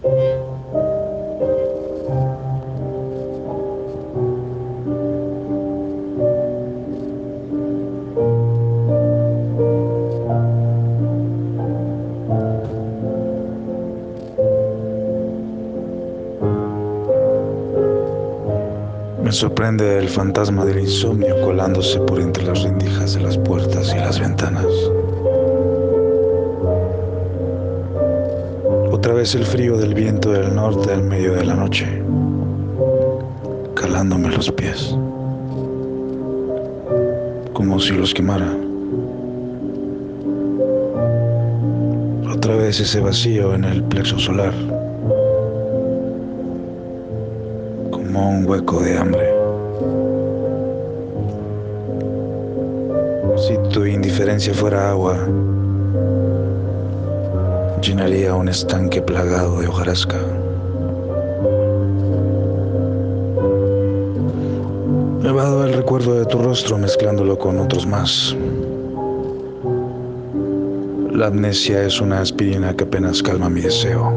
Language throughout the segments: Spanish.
Me sorprende el fantasma del insomnio colándose por entre las rendijas de las puertas y las ventanas. Otra vez el frío del viento del norte al medio de la noche, calándome los pies, como si los quemara. Otra vez ese vacío en el plexo solar. un hueco de hambre. Si tu indiferencia fuera agua, llenaría un estanque plagado de hojarasca. Me dado el recuerdo de tu rostro mezclándolo con otros más. La amnesia es una aspirina que apenas calma mi deseo.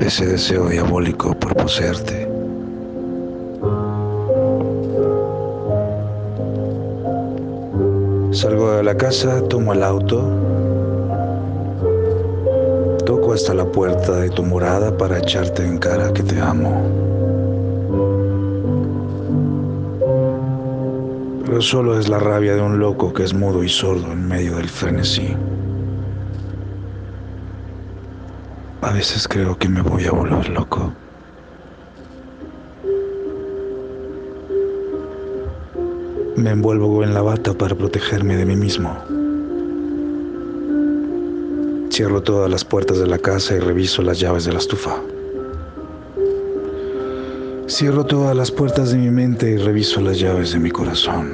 ese deseo diabólico por poseerte. Salgo de la casa, tomo el auto, toco hasta la puerta de tu morada para echarte en cara que te amo. Pero solo es la rabia de un loco que es mudo y sordo en medio del frenesí. A veces creo que me voy a volver loco. Me envuelvo en la bata para protegerme de mí mismo. Cierro todas las puertas de la casa y reviso las llaves de la estufa. Cierro todas las puertas de mi mente y reviso las llaves de mi corazón.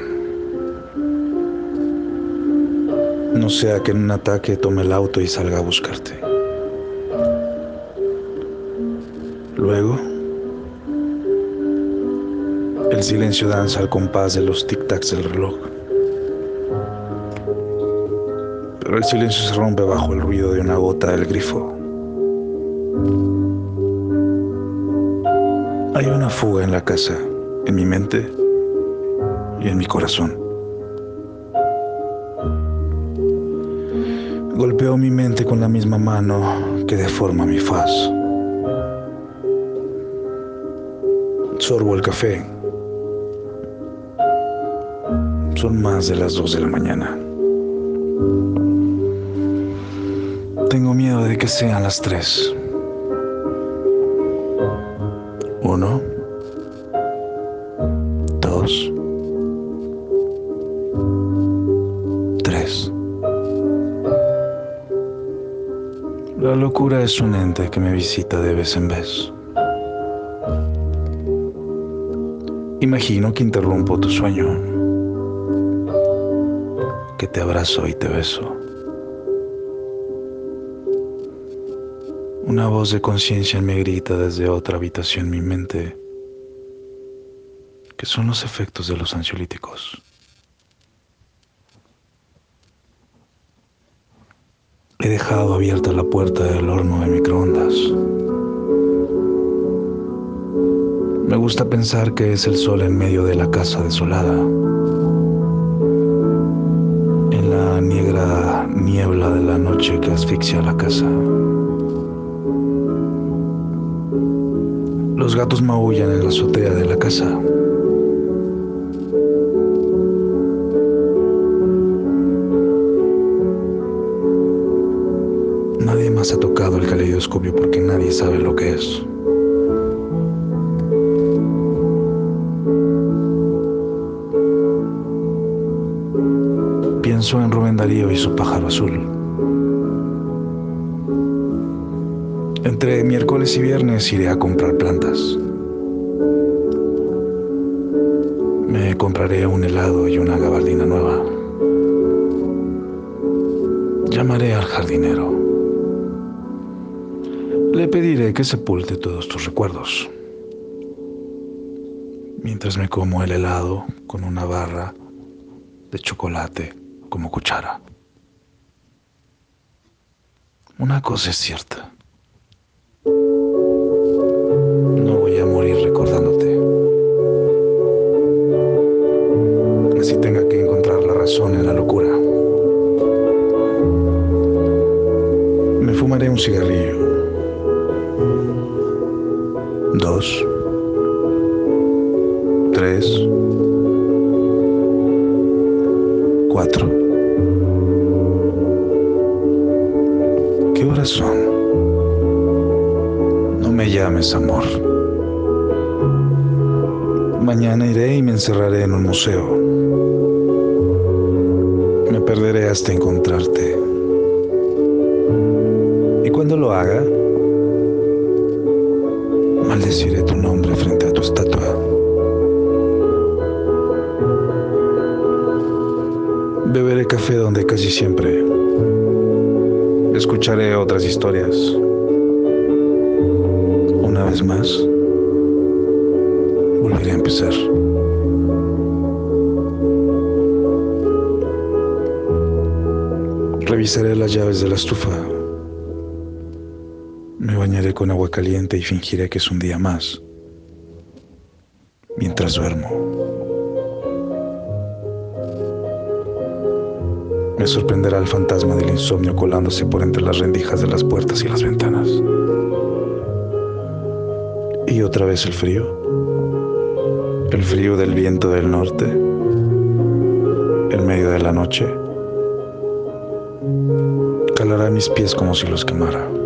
No sea que en un ataque tome el auto y salga a buscarte. El silencio danza al compás de los tic-tacs del reloj. Pero el silencio se rompe bajo el ruido de una gota del grifo. Hay una fuga en la casa, en mi mente y en mi corazón. Golpeo mi mente con la misma mano que deforma mi faz. Sorbo el café. Son más de las dos de la mañana. Tengo miedo de que sean las tres. Uno. Dos. Tres. La locura es un ente que me visita de vez en vez. Imagino que interrumpo tu sueño, que te abrazo y te beso. Una voz de conciencia me grita desde otra habitación mi mente, que son los efectos de los ansiolíticos. He dejado abierta la puerta del horno de microondas. Me gusta pensar que es el sol en medio de la casa desolada. La negra niebla de la noche que asfixia la casa. Los gatos maullan en la azotea de la casa. Nadie más ha tocado el caleidoscopio porque nadie sabe lo que es. Pienso en Rubén Darío y su pájaro azul. Entre miércoles y viernes iré a comprar plantas. Me compraré un helado y una gabardina nueva. Llamaré al jardinero. Le pediré que sepulte todos tus recuerdos. Mientras me como el helado con una barra de chocolate como cuchara. Una cosa es cierta. No voy a morir recordándote. Así tenga que encontrar la razón en la locura. Me fumaré un cigarrillo. Dos. Tres. Cuatro. ¿Qué horas son? No me llames amor. Mañana iré y me encerraré en un museo. Me perderé hasta encontrarte. Y cuando lo haga, maldeciré tu nombre frente a tu estatua. Donde casi siempre. Escucharé otras historias. Una vez más, volveré a empezar. Revisaré las llaves de la estufa. Me bañaré con agua caliente y fingiré que es un día más. Mientras duermo. Me sorprenderá el fantasma del insomnio colándose por entre las rendijas de las puertas y las ventanas. Y otra vez el frío. El frío del viento del norte. En medio de la noche. Calará mis pies como si los quemara.